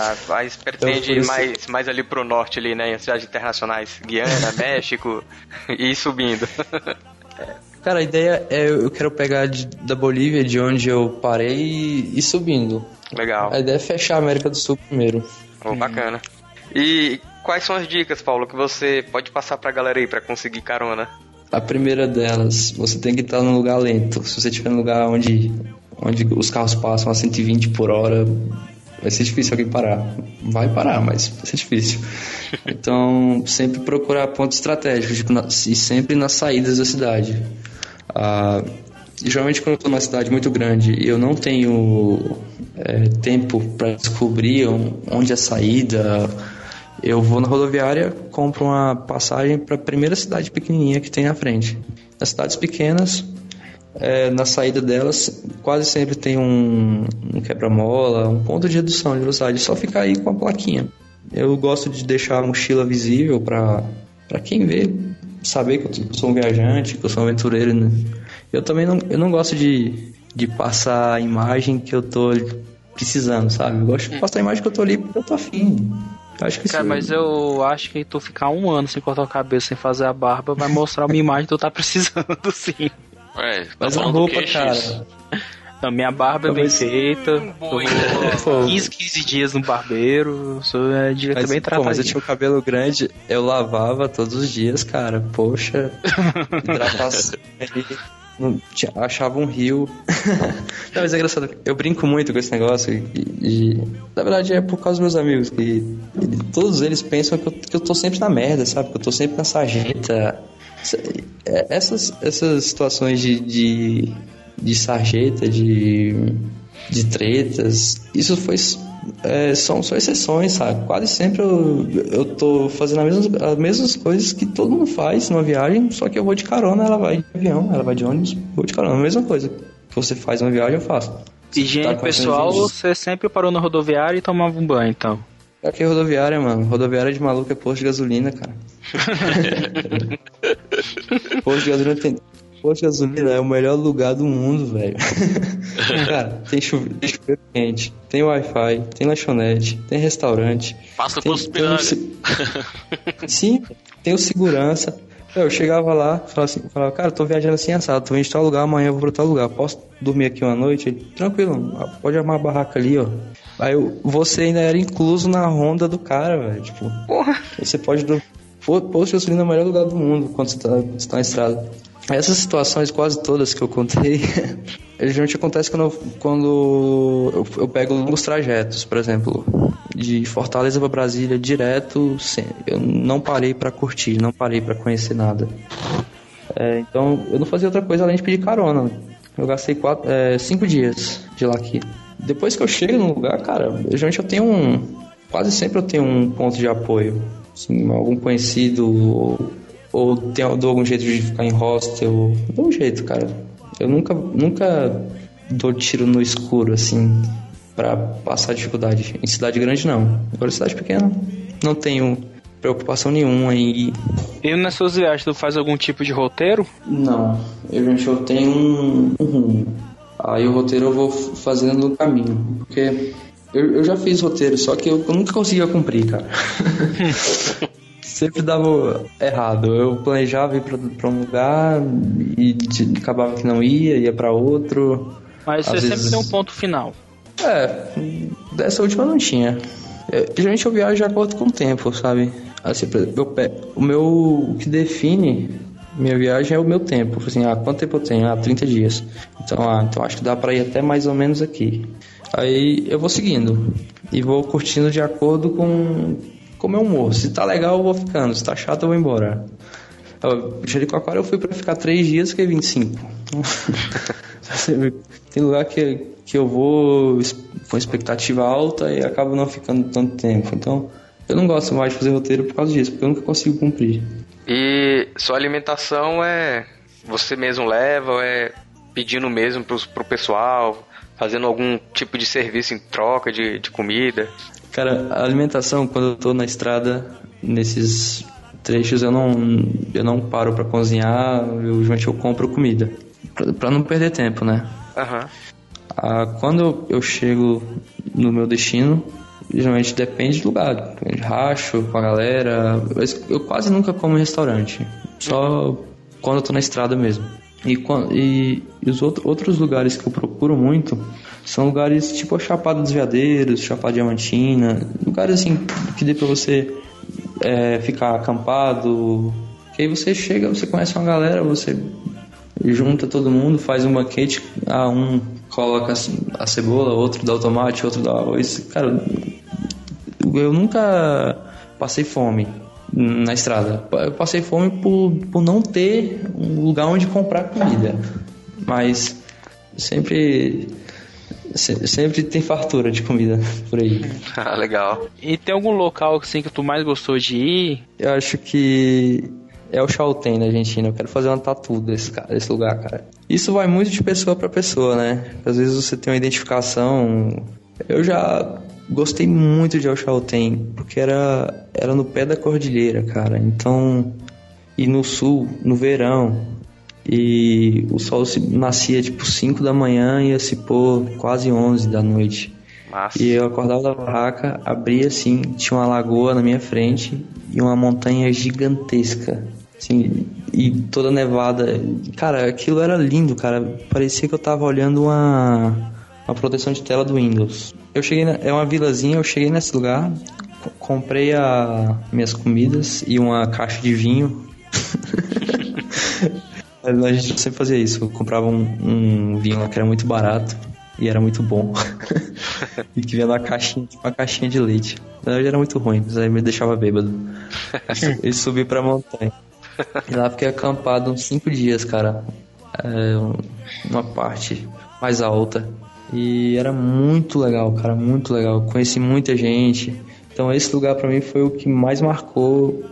[SPEAKER 4] Ah, mas pretende ir mais, mais ali pro norte ali, né? Em viagens internacionais. Guiana, México e ir subindo.
[SPEAKER 8] Cara, a ideia é eu quero pegar de- da Bolívia, de onde eu parei, e ir subindo.
[SPEAKER 4] Legal.
[SPEAKER 8] A ideia é fechar a América do Sul primeiro.
[SPEAKER 4] Oh, bacana. E quais são as dicas, Paulo, que você pode passar pra galera aí pra conseguir carona?
[SPEAKER 8] A primeira delas, você tem que estar num lugar lento. Se você estiver num lugar onde, onde os carros passam a 120 por hora, vai ser difícil alguém parar. Vai parar, mas vai ser difícil. Então, sempre procurar pontos estratégicos e sempre nas saídas da cidade. Ah, geralmente quando eu tô numa cidade muito grande e eu não tenho é, tempo para descobrir onde é a saída, eu vou na rodoviária, compro uma passagem para a primeira cidade pequenininha que tem na frente. Nas cidades pequenas, é, na saída delas, quase sempre tem um, um quebra-mola, um ponto de redução de velocidade. Só ficar aí com a plaquinha. Eu gosto de deixar a mochila visível para quem vê saber que eu sou um viajante, que eu sou um aventureiro. Né? Eu também não, eu não gosto de, de passar a imagem que eu tô precisando, sabe? Eu gosto de passar a imagem que eu tô ali porque eu tô afim. Acho que
[SPEAKER 2] Cara,
[SPEAKER 8] sim.
[SPEAKER 2] mas eu acho que tu ficar um ano sem cortar o cabelo, sem fazer a barba, vai mostrar uma imagem que tu tá precisando, sim.
[SPEAKER 1] É, tá
[SPEAKER 8] Mas a
[SPEAKER 1] falando do
[SPEAKER 8] roupa,
[SPEAKER 1] quê,
[SPEAKER 8] cara.
[SPEAKER 2] Não, minha barba é bem feita. Vou 15, 15 dias no barbeiro. Sou é, direito
[SPEAKER 8] Mas,
[SPEAKER 2] bem
[SPEAKER 8] pô, mas eu tinha o cabelo grande, eu lavava todos os dias, cara. Poxa, hidratação. Não tinha- achava um rio. não, mas é engraçado. Eu brinco muito com esse negócio. E, e- na verdade é por causa dos meus amigos. Que, todos eles pensam que eu, que eu tô sempre na merda, sabe? Que eu tô sempre na sarjeta. É, Essas, essas situações de, de, de sarjeta, de, de tretas, isso foi é, são só exceções, sabe? Quase sempre eu, eu tô fazendo as mesmas, as mesmas coisas que todo mundo faz numa viagem, só que eu vou de carona, ela vai de avião, ela vai de ônibus, vou de carona. A mesma coisa que você faz numa viagem, eu faço.
[SPEAKER 2] Higiene
[SPEAKER 8] Tá
[SPEAKER 2] pessoal, você sempre parou na rodoviária e tomava um banho, então.
[SPEAKER 8] Aqui é rodoviária, mano. Rodoviária de maluco é posto de gasolina, cara. posto de gasolina tem. Posto de gasolina é o melhor lugar do mundo, velho. cara, tem chuveiro, tem chuveiro quente, tem Wi-Fi, tem lanchonete, tem restaurante.
[SPEAKER 1] Passa
[SPEAKER 8] tem,
[SPEAKER 1] por
[SPEAKER 8] tem um se- Sim, tem o segurança. Eu chegava lá, falava assim, falava, cara, tô viajando assim assado, tô indo de tal lugar, amanhã eu vou pra tal lugar. Posso dormir aqui uma noite? Ele, tranquilo, pode armar a barraca ali, ó. Aí eu- você ainda era incluso na ronda do cara, velho. Tipo, porra. Você pode dormir. Pô, Posto de gasolina é o melhor lugar do mundo quando você tá, quando você tá na estrada. Essas situações, quase todas que eu contei, geralmente acontece quando, eu, quando eu, eu pego longos trajetos, por exemplo, de Fortaleza para Brasília direto, sem, eu não parei para curtir, não parei para conhecer nada. É, então eu não fazia outra coisa além de pedir carona. Eu gastei quatro, é, cinco dias de lá aqui. Depois que eu chego no lugar, cara, geralmente eu tenho um. Quase sempre eu tenho um ponto de apoio. Assim, algum conhecido ou, tenho, dou algum jeito de ficar em hostel. Dou um jeito, cara. Eu nunca, nunca dou tiro no escuro, assim, pra passar dificuldade. Em cidade grande, não. Agora, em cidade pequena, não tenho preocupação nenhuma em
[SPEAKER 2] E nas suas viagens, tu faz algum tipo de roteiro?
[SPEAKER 8] não, eu gente eu tenho um, um rumo. Aí o roteiro eu vou fazendo no caminho. Porque eu, eu já fiz roteiro, só que eu, eu nunca conseguia cumprir, cara. Sempre dava errado. Eu planejava ir pra, pra um lugar e de- acabava que não ia, ia pra outro.
[SPEAKER 2] Mas você
[SPEAKER 8] Às
[SPEAKER 2] sempre
[SPEAKER 8] vezes-
[SPEAKER 2] tem um ponto final.
[SPEAKER 8] É, dessa última não tinha. É, geralmente eu viajo de acordo com o tempo, sabe? Assim, eu o meu. O que define minha viagem é o meu tempo. Assim, ah, quanto tempo eu tenho? Ah, 30 dias. Então, ah, então acho que dá pra ir até mais ou menos aqui. Aí eu vou seguindo. E vou curtindo de acordo com com o meu humor. Se tá legal, eu vou ficando. Se tá chato, eu vou embora. Eu, Jericoacoara eu fui pra ficar 3 dias, fiquei 25. Tem lugar que, que eu vou com expectativa alta e acabo não ficando tanto tempo. Então, eu não gosto mais de fazer roteiro por causa disso, porque eu nunca consigo cumprir.
[SPEAKER 4] E sua alimentação é você mesmo leva ou é pedindo mesmo pro, pro pessoal, fazendo algum tipo de serviço em troca de, de comida?
[SPEAKER 8] Cara, a alimentação, quando eu tô na estrada, nesses trechos, eu não, eu não paro pra cozinhar, eu, geralmente eu compro comida. Pra não perder tempo, né?
[SPEAKER 4] Aham.
[SPEAKER 8] Ah, quando eu chego no meu destino, geralmente depende do lugar. Racho com a galera. mas Eu quase nunca como em restaurante. Só quando eu tô na estrada mesmo. E, e, e os outro- outros lugares que eu procuro muito são lugares tipo a Chapada dos Veadeiros, Chapada Diamantina, lugares assim que dê pra você é, ficar acampado. Que aí você chega, você conhece uma galera, você junta todo mundo, faz um banquete, ah, um coloca a cebola, outro dá o tomate, outro dá o arroz. Cara, eu nunca passei fome na estrada. Eu passei fome por, por não ter um lugar onde comprar comida. mas sempre se- sempre tem fartura de comida por aí.
[SPEAKER 4] Ah, legal.
[SPEAKER 2] E tem algum local assim que tu mais gostou de ir?
[SPEAKER 8] Eu acho que é o Chaltén na Argentina. Eu quero fazer uma tatu desse, cara, desse lugar, cara. Isso vai muito de pessoa pra pessoa, né? Às vezes você tem uma identificação. Eu já gostei muito de El Chaltén, porque era, era no pé da cordilheira, cara. Então, e no sul, no verão. E o sol se, nascia tipo 5 da manhã e ia se pôr quase 11 da noite.
[SPEAKER 4] Massa.
[SPEAKER 8] E eu acordava da barraca, abria assim, tinha uma lagoa na minha frente e uma montanha gigantesca. Assim, e toda nevada. Cara, aquilo era lindo, cara. Parecia que eu tava olhando uma, uma proteção de tela do Windows. Eu cheguei na, é uma vilazinha, eu cheguei nesse lugar, co- comprei a, minhas comidas e uma caixa de vinho. a gente sempre fazia isso, eu comprava um, um vinho lá que era muito barato e era muito bom. e que vinha numa caixinha, tipo uma caixinha de leite. Na verdade era muito ruim, mas aí me deixava bêbado. E subi pra montanha. E lá fiquei acampado uns 5 dias, cara. É, uma parte mais alta. E era muito legal, cara, muito legal. Conheci muita gente. Então esse lugar pra mim foi o que mais marcou,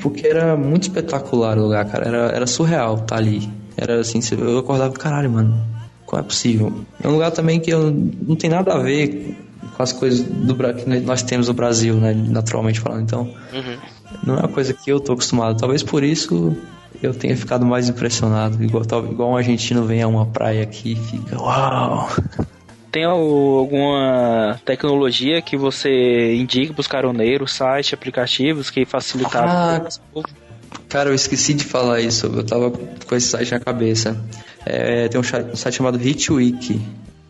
[SPEAKER 8] porque era muito espetacular o lugar, cara. Era, era surreal estar ali. Era assim, eu acordava, caralho, mano, como é possível? É um lugar também que eu, não tem nada a ver com as coisas do, que nós temos no Brasil, né? Naturalmente falando. Então, não é uma coisa que eu tô acostumado. Talvez por isso eu tenha ficado mais impressionado. Igual, igual um argentino vem a uma praia aqui e fica, uau!
[SPEAKER 2] Tem al- alguma tecnologia que você indica pros caroneiros, site, aplicativos que facilitaram?
[SPEAKER 8] Ah, Cara, eu esqueci de falar isso. Eu tava com esse site na cabeça. É, tem um, um site chamado Hitwiki.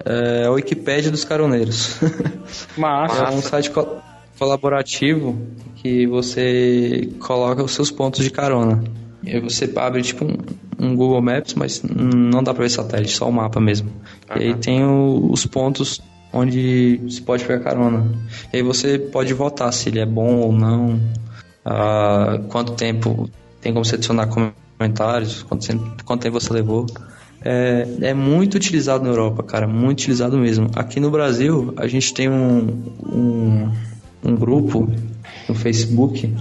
[SPEAKER 8] É a Wikipédia dos caroneiros.
[SPEAKER 2] Massa.
[SPEAKER 8] É um site co- colaborativo que você coloca os seus pontos de carona. E aí você abre tipo um, um Google Maps, mas não dá pra ver satélite, só o mapa mesmo. E aí tem o- os pontos onde você pode pegar carona. E aí você pode votar se ele é bom ou não, ah, quanto tempo tem como você adicionar comentários, quanto, tempo- quanto tempo você levou. É, é muito utilizado na Europa, cara, muito utilizado mesmo. Aqui no Brasil, a gente tem um, um, um grupo no Facebook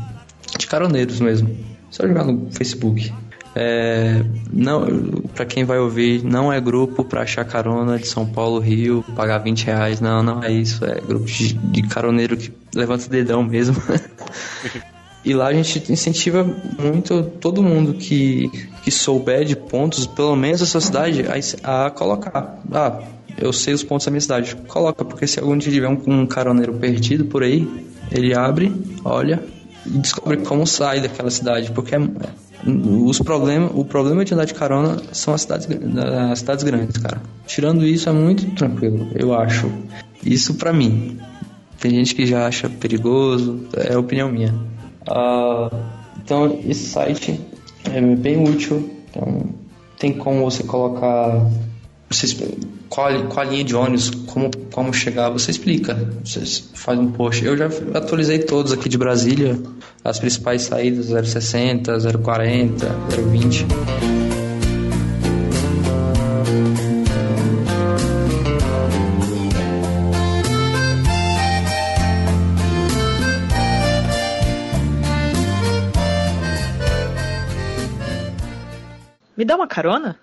[SPEAKER 8] de caroneiros mesmo. Só jogar no Facebook. É, não, para quem vai ouvir, não é grupo para achar carona de São Paulo, Rio, pagar 20 reais. Não, não é isso. É grupo de, de caroneiro que levanta o dedão mesmo. E lá a gente incentiva muito todo mundo que, que souber de pontos, pelo menos da sua cidade, a, a colocar. Ah, eu sei os pontos da minha cidade. Coloca, porque se algum dia tiver um, um caroneiro perdido por aí, ele abre, olha e descobre como sai daquela cidade. Porque é- os problema, o problema de andar de carona são as cidades, as cidades grandes, cara. Tirando isso, é muito tranquilo, eu acho. Isso pra mim. Tem gente que já acha perigoso, é opinião minha. Ah, então esse site é bem útil. Então tem como você colocar você, qual, qual a linha de ônibus, como, como chegar, você explica. Você faz um post. Eu já atualizei todos aqui de Brasília, as principais saídas 060, 040, 020.
[SPEAKER 6] Me dá uma carona?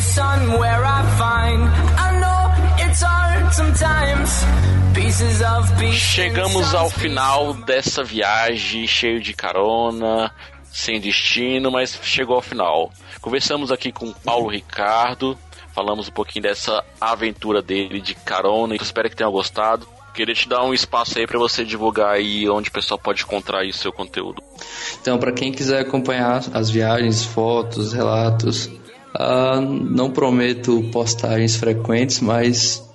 [SPEAKER 7] The sun where I find. I know it's hard sometimes.
[SPEAKER 1] Chegamos ao final dessa viagem cheio de carona, sem destino, mas chegou ao final. Conversamos aqui com Paulo Ricardo, falamos um pouquinho dessa aventura dele de carona. Eu espero que tenham gostado. Queria te dar um espaço aí para você divulgar aí onde o pessoal pode encontrar o seu conteúdo.
[SPEAKER 8] Então, para quem quiser acompanhar as viagens, fotos, relatos, ah, não prometo postagens frequentes, mas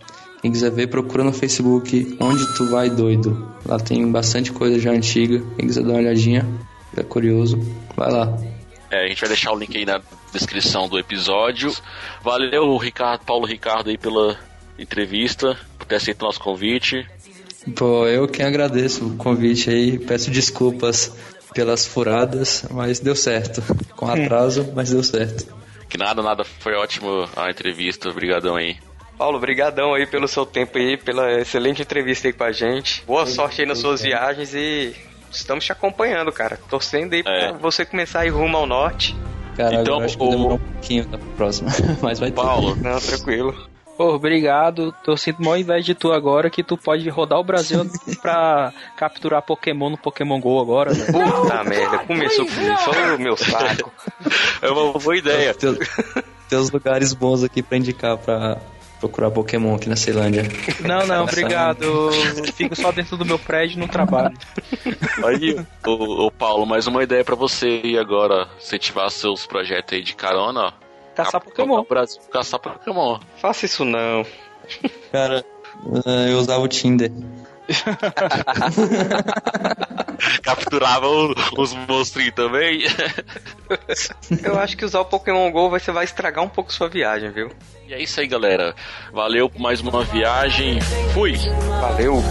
[SPEAKER 8] quem quiser ver, procura no Facebook Onde Tu Vai Doido. Lá tem bastante coisa já antiga. Quem quiser dar uma olhadinha, é curioso, vai lá.
[SPEAKER 1] É, a gente vai deixar o link aí na descrição do episódio. Valeu, Ricardo, Paulo Ricardo, aí pela entrevista, por ter aceito o nosso convite.
[SPEAKER 8] Pô, eu quem agradeço o convite aí, peço desculpas pelas furadas, mas deu certo. Com atraso, mas deu certo.
[SPEAKER 1] Que nada, nada, foi ótimo a entrevista, obrigadão aí.
[SPEAKER 4] Paulo, brigadão aí pelo seu tempo aí, pela excelente entrevista aí com a gente. Boa sorte aí nas suas viagens e estamos te acompanhando, cara. Torcendo aí
[SPEAKER 1] É.
[SPEAKER 4] pra você começar a ir rumo ao norte.
[SPEAKER 8] Cara,
[SPEAKER 1] Então,
[SPEAKER 8] eu acho que
[SPEAKER 1] o-
[SPEAKER 8] demorou um pouquinho na próxima, mas vai ter.
[SPEAKER 1] Paulo,
[SPEAKER 4] Não, tranquilo.
[SPEAKER 2] Pô, obrigado. Tô sinto maior inveja de tu agora que tu pode rodar o Brasil pra capturar Pokémon no Pokémon GO agora, né?
[SPEAKER 4] Puta merda, começou comigo, só o meu saco.
[SPEAKER 1] é uma boa ideia.
[SPEAKER 8] Tem, tem uns lugares bons aqui pra indicar pra procurar Pokémon aqui na Ceilândia.
[SPEAKER 2] Não, não, obrigado. Eu fico só dentro do meu prédio e não trabalho.
[SPEAKER 1] Aí, ô, ô, Paulo, mais uma ideia pra você aí agora, incentivar seus projetos aí de carona, ó.
[SPEAKER 2] Caçar Pokémon.
[SPEAKER 1] Brasil, caçar Pokémon.
[SPEAKER 4] Faça isso não.
[SPEAKER 8] Cara, eh, eu usava o Tinder.
[SPEAKER 1] Capturava o- os monstrinhos também.
[SPEAKER 4] Eu acho que usar o Pokémon GO você vai estragar um pouco sua viagem, viu?
[SPEAKER 1] E é isso aí, galera. Valeu por mais uma viagem. Fui!
[SPEAKER 4] Valeu!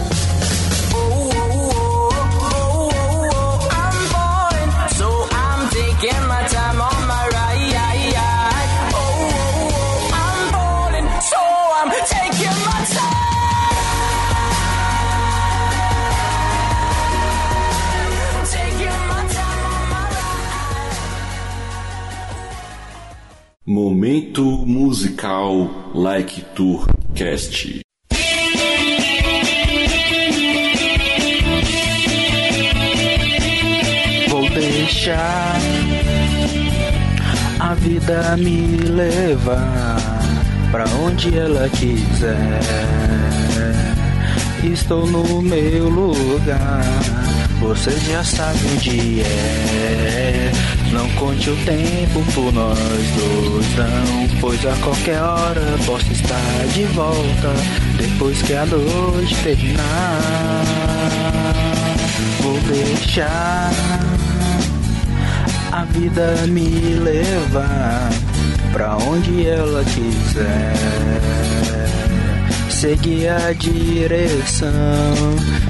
[SPEAKER 9] Momento musical Like Tour Cast.
[SPEAKER 2] Vou deixar a vida me levar pra onde ela quiser. Estou no meu lugar, você já sabe onde é. Não conte o tempo por nós dois, não, pois a qualquer hora posso estar de volta depois que a noite terminar. Vou deixar a vida me levar pra onde ela quiser. Seguir a direção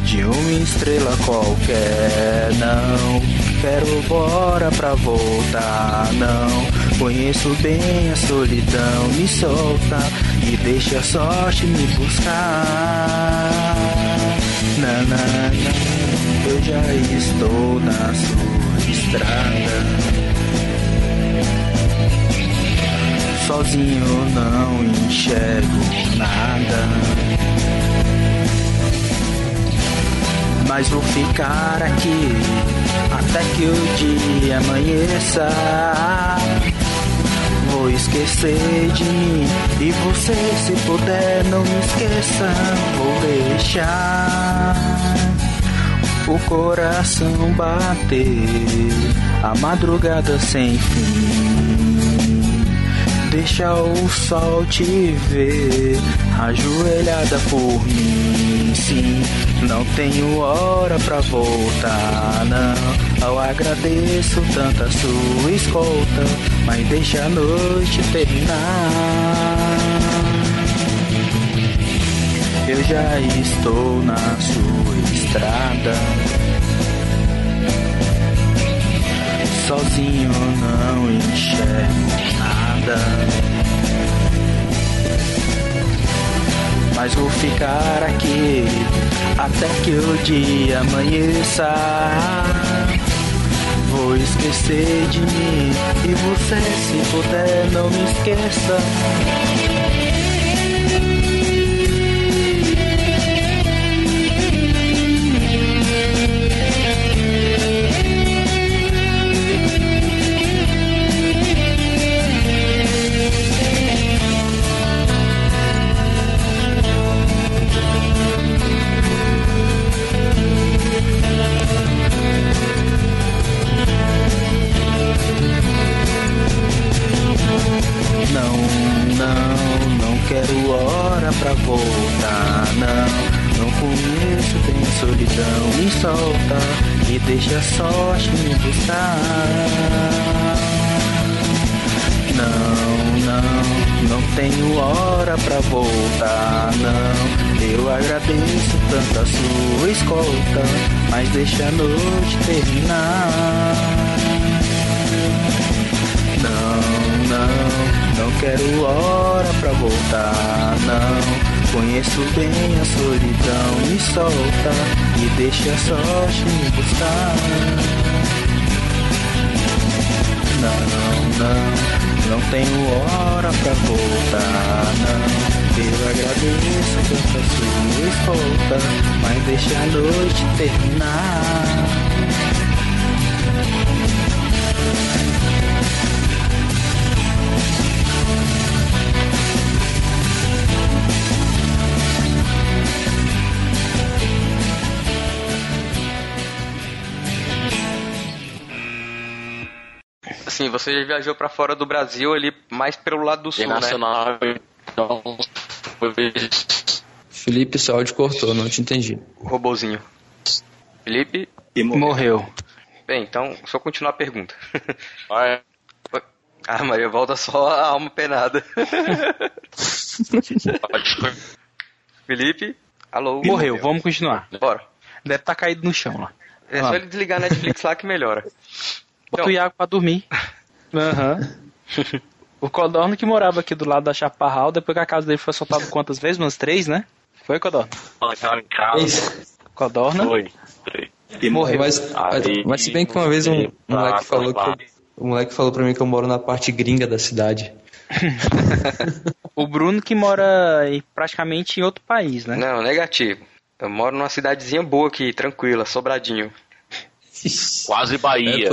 [SPEAKER 2] de uma estrela qualquer. Não quero bora pra voltar, não. Conheço bem a solidão, me solta e deixa a sorte me buscar. Na, na, na, eu já estou na sua estrada. Sozinho não enxergo nada. Mas vou ficar aqui até que o dia amanheça. Vou esquecer de mim e você, se puder, não me esqueça. Vou deixar o coração bater, a madrugada sem fim. Deixa o sol te ver, ajoelhada por mim. Sim, não tenho hora pra voltar, não. Eu agradeço tanto a sua escolta, mas deixa a noite terminar. Eu já estou na sua estrada. Sozinho não enxergo nada. Mas vou ficar aqui até que o dia amanheça. Vou esquecer de mim e você, se puder, não me esqueça. Deixa a sorte me buscar. Não, não, não tenho hora pra voltar, não. Eu agradeço tanto a sua escolta, mas deixa a noite terminar. Não, não, não quero hora pra voltar, não. Conheço bem a solidão me solta, deixa a sorte me buscar. Não, não, não tenho hora pra voltar, não. Eu agradeço tanto a sua escolta, mas deixa a noite terminar.
[SPEAKER 4] Assim, você já viajou pra fora do Brasil ali, mais pelo lado do sul, né?
[SPEAKER 1] Internacional, então.
[SPEAKER 8] Felipe, seu áudio cortou, não te entendi.
[SPEAKER 4] O robozinho. Felipe?
[SPEAKER 2] Morreu.
[SPEAKER 4] Bem, então, só continuar a pergunta.
[SPEAKER 1] Vai.
[SPEAKER 4] Ah, Maria, volta só a alma penada. Felipe? Alô?
[SPEAKER 2] Morreu, vamos continuar.
[SPEAKER 4] Bora.
[SPEAKER 2] Deve estar caído no chão lá.
[SPEAKER 4] É só ele desligar a Netflix lá que melhora.
[SPEAKER 2] Bota o Iago pra dormir. Aham. O Codorno que morava aqui do lado da Chaparral, depois que a casa dele foi assaltada quantas vezes? Umas três, né? Foi, Codorno? Codorna?
[SPEAKER 1] Foi.
[SPEAKER 2] Morreu.
[SPEAKER 8] Mas, mas, mas se bem que uma vez um, um moleque falou que eu- o moleque falou pra mim que eu moro na parte gringa da cidade.
[SPEAKER 2] O Bruno que mora em- praticamente em outro país, né?
[SPEAKER 4] Não, negativo. Eu moro numa cidadezinha boa aqui, tranquila, Sobradinho.
[SPEAKER 1] Quase Bahia.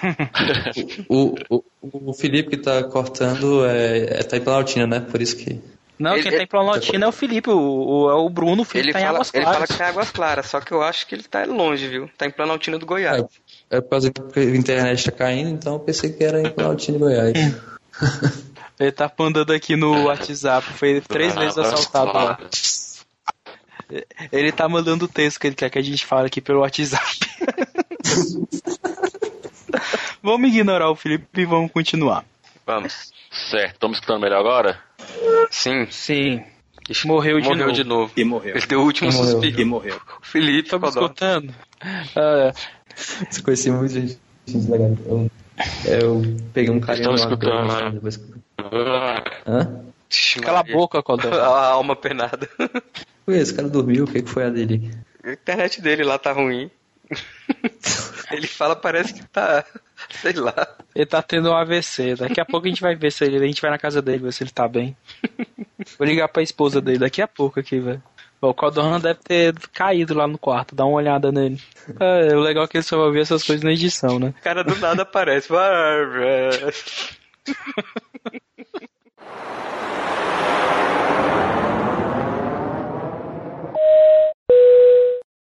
[SPEAKER 8] O, o, o Felipe que tá cortando é, é tá em Planaltina, né? Por isso que.
[SPEAKER 2] Não,
[SPEAKER 4] Ele-
[SPEAKER 2] quem tá em Planaltina é o Felipe, o, o, é o Bruno, o Felipe
[SPEAKER 4] Ele
[SPEAKER 2] tá em
[SPEAKER 4] fala,
[SPEAKER 2] Águas
[SPEAKER 4] ele fala
[SPEAKER 2] Claras.
[SPEAKER 4] que tá em Águas Claras, só que eu acho que ele tá longe, viu? Tá em Planaltina do Goiás.
[SPEAKER 8] É por causa que a internet tá caindo, então eu pensei que era em Planaltina, Goiás.
[SPEAKER 2] Ele tá andando aqui no WhatsApp, foi três vezes assaltado lá. Ele tá mandando o texto que ele quer que a gente fale aqui pelo WhatsApp. vamos ignorar o Felipe e vamos continuar.
[SPEAKER 4] Vamos.
[SPEAKER 1] Certo, estamos escutando melhor agora?
[SPEAKER 4] Sim.
[SPEAKER 2] Sim. Morreu de
[SPEAKER 4] morreu
[SPEAKER 2] novo.
[SPEAKER 4] de novo.
[SPEAKER 10] E morreu.
[SPEAKER 4] Ele deu o último
[SPEAKER 8] Morreu.
[SPEAKER 4] suspiro.
[SPEAKER 10] E morreu.
[SPEAKER 4] Felipe,
[SPEAKER 2] Tá escutando? Ah,
[SPEAKER 8] Você conhecia muita gente legal. Eu, eu peguei um carinho
[SPEAKER 1] Estão
[SPEAKER 8] lá,
[SPEAKER 1] escutando,
[SPEAKER 8] depois-
[SPEAKER 1] né?
[SPEAKER 8] depois- Hã?
[SPEAKER 2] cala a boca, Codó.
[SPEAKER 4] A alma penada.
[SPEAKER 8] Ué, esse cara dormiu, o que, que foi a dele?
[SPEAKER 4] A internet dele lá tá ruim. Ele fala, parece que tá. Sei lá.
[SPEAKER 2] Ele tá tendo um AVC. Daqui a pouco a gente vai ver se ele. A gente vai na casa dele, ver se ele tá bem. Vou ligar pra esposa dele daqui a pouco aqui, velho. O Codorna deve ter caído lá no quarto, dá uma olhada nele. É, o legal é que ele só vai ver essas coisas na edição, né?
[SPEAKER 4] O cara do nada aparece.